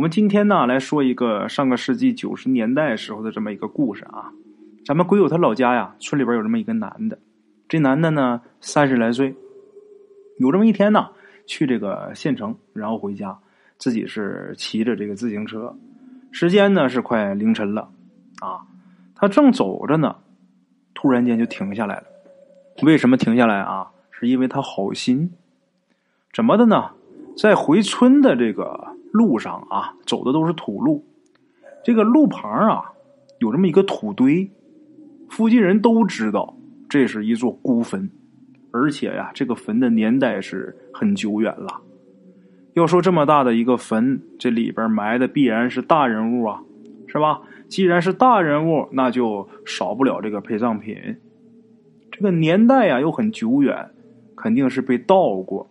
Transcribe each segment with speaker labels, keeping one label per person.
Speaker 1: 我们今天呢来说一个上个世纪九十年代时候的这么一个故事啊。咱们鬼友他老家呀，村里边有这么一个男的，这男的呢三十来岁，有这么一天呢去这个县城，然后回家，自己是骑着这个自行车，时间呢是快凌晨了啊，他正走着呢，突然间就停下来了。为什么停下来啊？是因为他好心，怎么的呢？在回村的这个路上啊，走的都是土路，这个路旁啊有这么一个土堆，附近人都知道这是一座孤坟，而且呀，这个坟的年代是很久远了。要说这么大的一个坟，这里边埋的必然是大人物啊，是吧？既然是大人物，那就少不了这个陪葬品。这个年代呀又很久远，肯定是被盗过。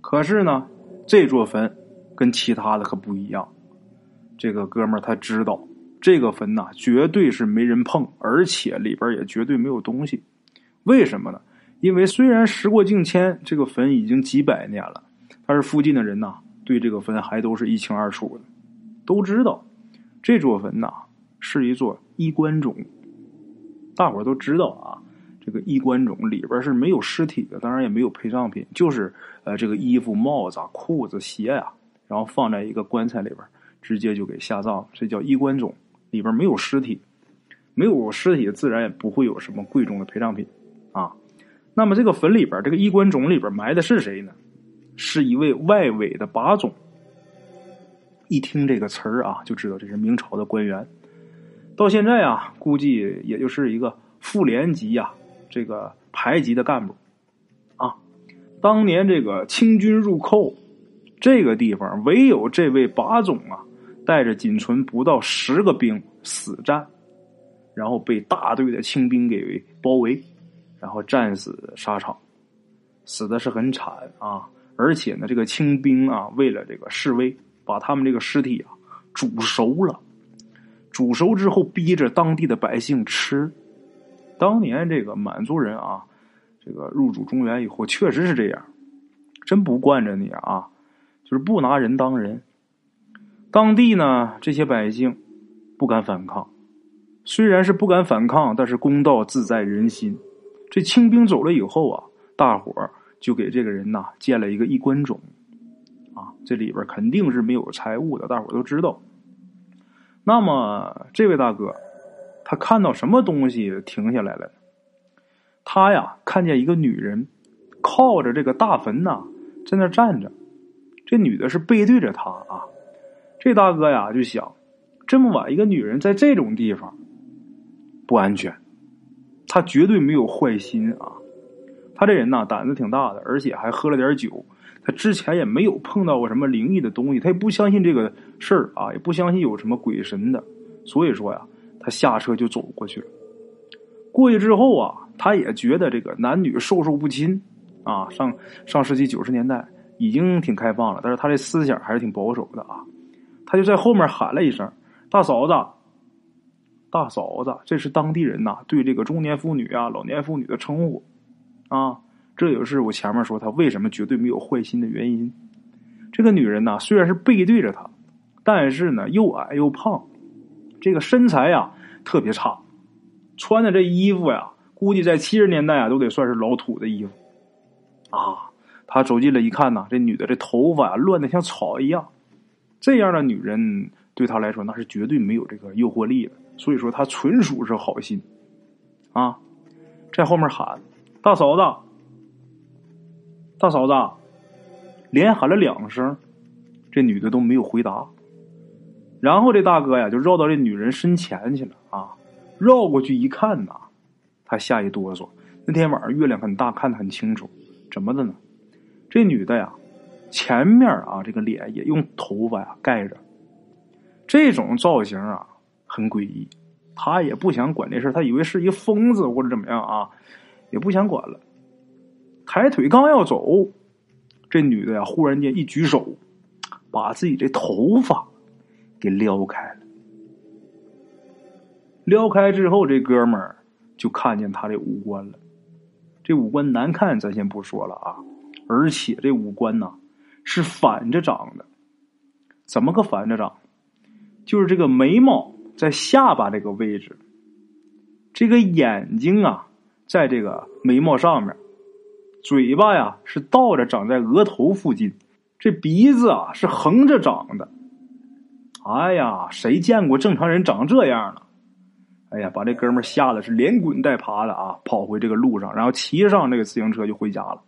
Speaker 1: 可是呢？这座坟跟其他的可不一样，这个哥们儿他知道这个坟呐绝对是没人碰，而且里边也绝对没有东西。为什么呢？因为虽然时过境迁，这个坟已经几百年了，但是附近的人呐对这个坟还都是一清二楚的，都知道这座坟呐是一座衣冠冢。大伙儿都知道啊。这个衣冠冢里边是没有尸体的，当然也没有陪葬品，就是呃这个衣服、帽子、裤子、鞋呀，然后放在一个棺材里边，直接就给下葬，这叫衣冠冢。里边没有尸体，没有尸体，自然也不会有什么贵重的陪葬品啊。那么这个坟里边，这个衣冠冢里边埋的是谁呢？是一位外委的把总。一听这个词儿啊，就知道这是明朝的官员。到现在啊，估计也就是一个副连级呀。这个排级的干部，啊，当年这个清军入寇，这个地方唯有这位把总啊，带着仅存不到十个兵死战，然后被大队的清兵给包围，然后战死沙场，死的是很惨啊！而且呢，这个清兵啊，为了这个示威，把他们这个尸体啊煮熟了，煮熟之后逼着当地的百姓吃。当年这个满族人啊，这个入主中原以后，确实是这样，真不惯着你啊，就是不拿人当人。当地呢，这些百姓不敢反抗，虽然是不敢反抗，但是公道自在人心。这清兵走了以后啊，大伙儿就给这个人呐建了一个衣冠冢，啊，这里边肯定是没有财物的，大伙儿都知道。那么这位大哥。他看到什么东西停下来了？他呀，看见一个女人靠着这个大坟呐，在那站着。这女的是背对着他啊。这大哥呀，就想：这么晚一个女人在这种地方不安全。他绝对没有坏心啊。他这人呐，胆子挺大的，而且还喝了点酒。他之前也没有碰到过什么灵异的东西，他也不相信这个事儿啊，也不相信有什么鬼神的。所以说呀。他下车就走过去了。过去之后啊，他也觉得这个男女授受不亲啊。上上世纪九十年代已经挺开放了，但是他这思想还是挺保守的啊。他就在后面喊了一声：“大嫂子，大嫂子。”这是当地人呐对这个中年妇女啊、老年妇女的称呼啊。这也是我前面说他为什么绝对没有坏心的原因。这个女人呐，虽然是背对着他，但是呢又矮又胖。这个身材呀特别差，穿的这衣服呀，估计在七十年代啊都得算是老土的衣服啊。他走近了一看呐，这女的这头发啊乱的像草一样，这样的女人对他来说那是绝对没有这个诱惑力的。所以说他纯属是好心啊，在后面喊大嫂子，大嫂子，连喊了两声，这女的都没有回答。然后这大哥呀，就绕到这女人身前去了啊！绕过去一看呐，他吓一哆嗦。那天晚上月亮很大，看得很清楚。怎么的呢？这女的呀，前面啊，这个脸也用头发呀盖着。这种造型啊，很诡异。他也不想管这事他以为是一疯子或者怎么样啊，也不想管了。抬腿刚要走，这女的呀，忽然间一举手，把自己这头发。给撩开了，撩开之后，这哥们儿就看见他这五官了。这五官难看，咱先不说了啊。而且这五官呢是反着长的，怎么个反着长？就是这个眉毛在下巴这个位置，这个眼睛啊，在这个眉毛上面，嘴巴呀是倒着长在额头附近，这鼻子啊是横着长的。哎呀，谁见过正常人长这样呢？哎呀，把这哥们吓得是连滚带爬的啊，跑回这个路上，然后骑上这个自行车就回家了。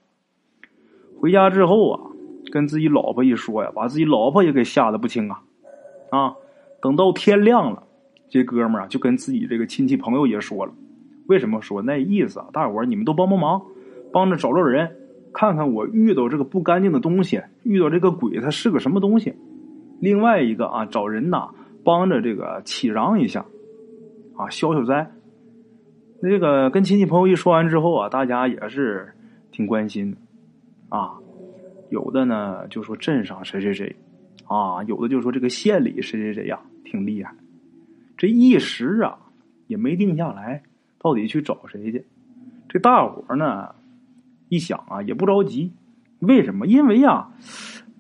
Speaker 1: 回家之后啊，跟自己老婆一说呀，把自己老婆也给吓得不轻啊！啊，等到天亮了，这哥们啊就跟自己这个亲戚朋友也说了，为什么说那意思啊？大伙儿你们都帮帮忙，帮着找找人，看看我遇到这个不干净的东西，遇到这个鬼它是个什么东西。另外一个啊，找人呐帮着这个祈禳一下。啊，消消灾。那个跟亲戚朋友一说完之后啊，大家也是挺关心的啊。有的呢就说镇上谁谁谁啊，有的就说这个县里谁谁谁呀挺厉害。这一时啊也没定下来，到底去找谁去？这大伙呢一想啊也不着急，为什么？因为呀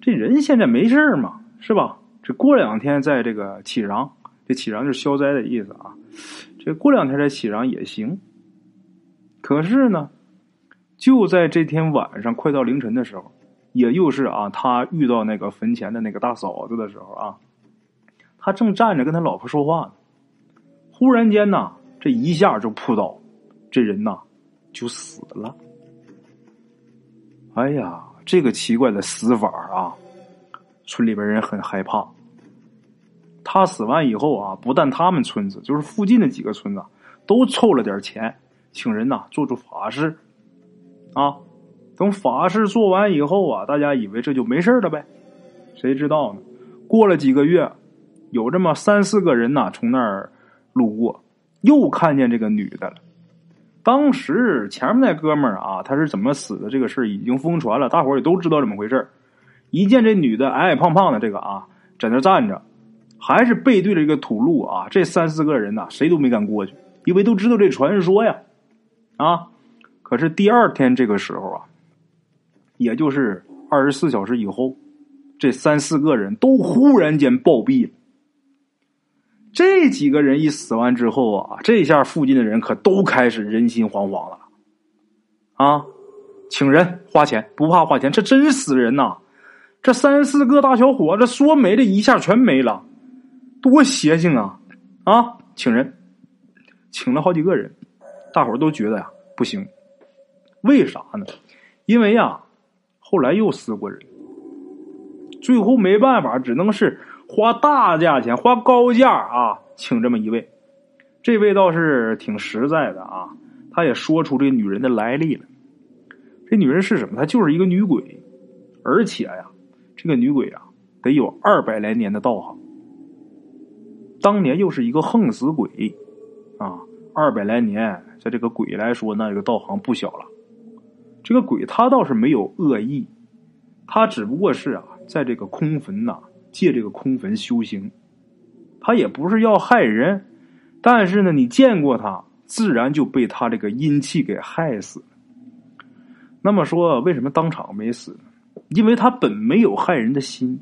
Speaker 1: 这人现在没事嘛，是吧？这过两天在这个起禳。这起禳就是消灾的意思啊，这过两天再起禳也行。可是呢，就在这天晚上快到凌晨的时候，也就是啊，他遇到那个坟前的那个大嫂子的时候啊，他正站着跟他老婆说话呢，忽然间呐，这一下就扑倒，这人呐就死了。哎呀，这个奇怪的死法啊，村里边人很害怕。他死完以后啊，不但他们村子，就是附近的几个村子，都凑了点钱，请人呐做做法事。啊，等法事做完以后啊，大家以为这就没事了呗，谁知道呢？过了几个月，有这么三四个人呐从那儿路过，又看见这个女的了。当时前面那哥们儿啊，他是怎么死的？这个事已经疯传了，大伙儿也都知道怎么回事一见这女的矮矮胖胖的，这个啊，在那站着。还是背对着一个土路啊！这三四个人呐，谁都没敢过去，因为都知道这传说呀。啊，可是第二天这个时候啊，也就是二十四小时以后，这三四个人都忽然间暴毙了。这几个人一死完之后啊，这下附近的人可都开始人心惶惶了。啊，请人花钱不怕花钱，这真死人呐！这三四个大小伙子说没的一下全没了。多邪性啊！啊，请人，请了好几个人，大伙都觉得呀不行，为啥呢？因为呀，后来又死过人，最后没办法，只能是花大价钱、花高价啊，请这么一位。这位倒是挺实在的啊，他也说出这女人的来历了。这女人是什么？她就是一个女鬼，而且呀，这个女鬼啊，得有二百来年的道行。当年又是一个横死鬼，啊，二百来年，在这个鬼来说，那这个道行不小了。这个鬼他倒是没有恶意，他只不过是啊，在这个空坟呐，借这个空坟修行。他也不是要害人，但是呢，你见过他，自然就被他这个阴气给害死。那么说，为什么当场没死？因为他本没有害人的心。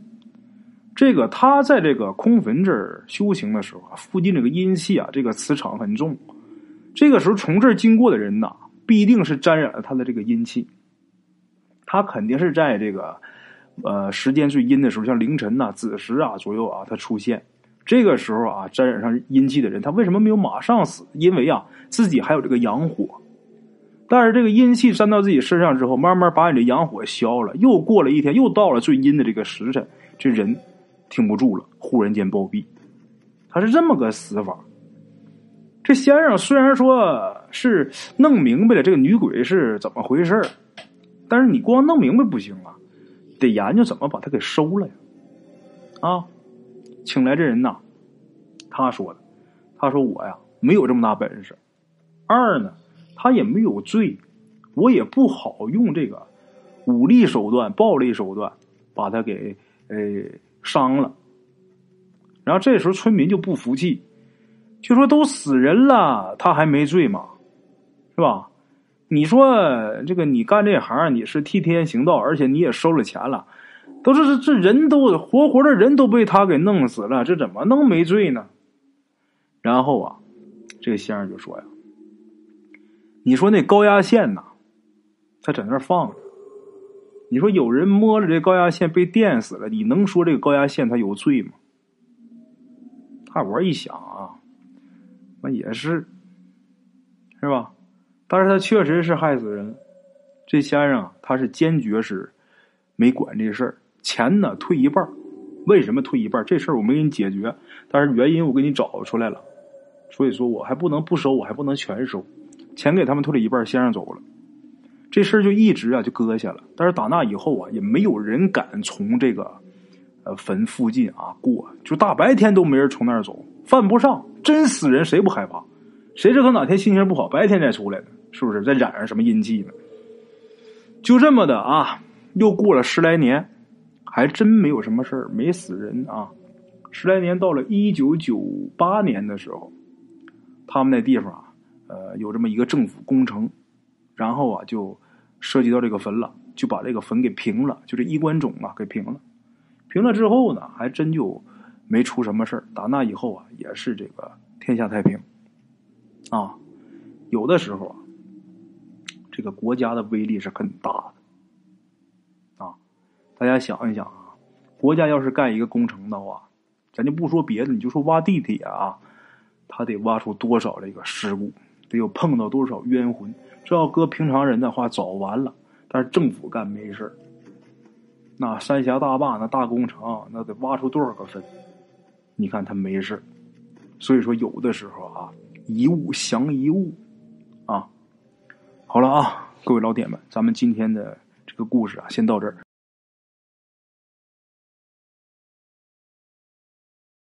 Speaker 1: 这个他在这个空坟这儿修行的时候啊，附近这个阴气啊，这个磁场很重。这个时候从这儿经过的人呐，必定是沾染了他的这个阴气。他肯定是在这个呃时间最阴的时候，像凌晨呐、子时啊左右啊，他出现。这个时候啊，沾染上阴气的人，他为什么没有马上死？因为啊，自己还有这个阳火。但是这个阴气沾到自己身上之后，慢慢把你的阳火消了。又过了一天，又到了最阴的这个时辰，这人。挺不住了，忽然间暴毙，他是这么个死法。这先生虽然说是弄明白了这个女鬼是怎么回事但是你光弄明白不行啊，得研究怎么把她给收了呀。啊，请来这人呐，他说的，他说我呀没有这么大本事，二呢他也没有罪，我也不好用这个武力手段、暴力手段把他给呃。伤了，然后这时候村民就不服气，就说都死人了，他还没罪吗？是吧？你说这个你干这行，你是替天行道，而且你也收了钱了，都是这这人都活活的人都被他给弄死了，这怎么能没罪呢？然后啊，这个先生就说呀：“你说那高压线呐，他在那放着。你说有人摸着这高压线被电死了，你能说这个高压线他有罪吗？”大伙一想啊，那也是，是吧？但是他确实是害死人。这先生他是坚决是没管这事儿，钱呢退一半为什么退一半这事儿我没给你解决，但是原因我给你找出来了。所以说我还不能不收，我还不能全收。钱给他们退了一半，先生走了，这事儿就一直啊就搁下了。但是打那以后啊，也没有人敢从这个。呃，坟附近啊，过就大白天都没人从那儿走，犯不上，真死人谁不害怕？谁知道哪天心情不好，白天再出来呢？是不是再染上什么阴气呢？就这么的啊，又过了十来年，还真没有什么事儿，没死人啊。十来年到了一九九八年的时候，他们那地方啊，呃，有这么一个政府工程，然后啊，就涉及到这个坟了，就把这个坟给平了，就这衣冠冢啊给平了。平了之后呢，还真就没出什么事打那以后啊，也是这个天下太平啊。有的时候啊，这个国家的威力是很大的啊。大家想一想啊，国家要是干一个工程的话，咱就不说别的，你就说挖地铁啊，他得挖出多少这个事故，得有碰到多少冤魂。这要搁平常人的话，早完了。但是政府干没事那三峡大坝那大工程，那得挖出多少个坟？你看他没事所以说有的时候啊，一物降一物啊。好了啊，各位老铁们，咱们今天的这个故事啊，先到这儿。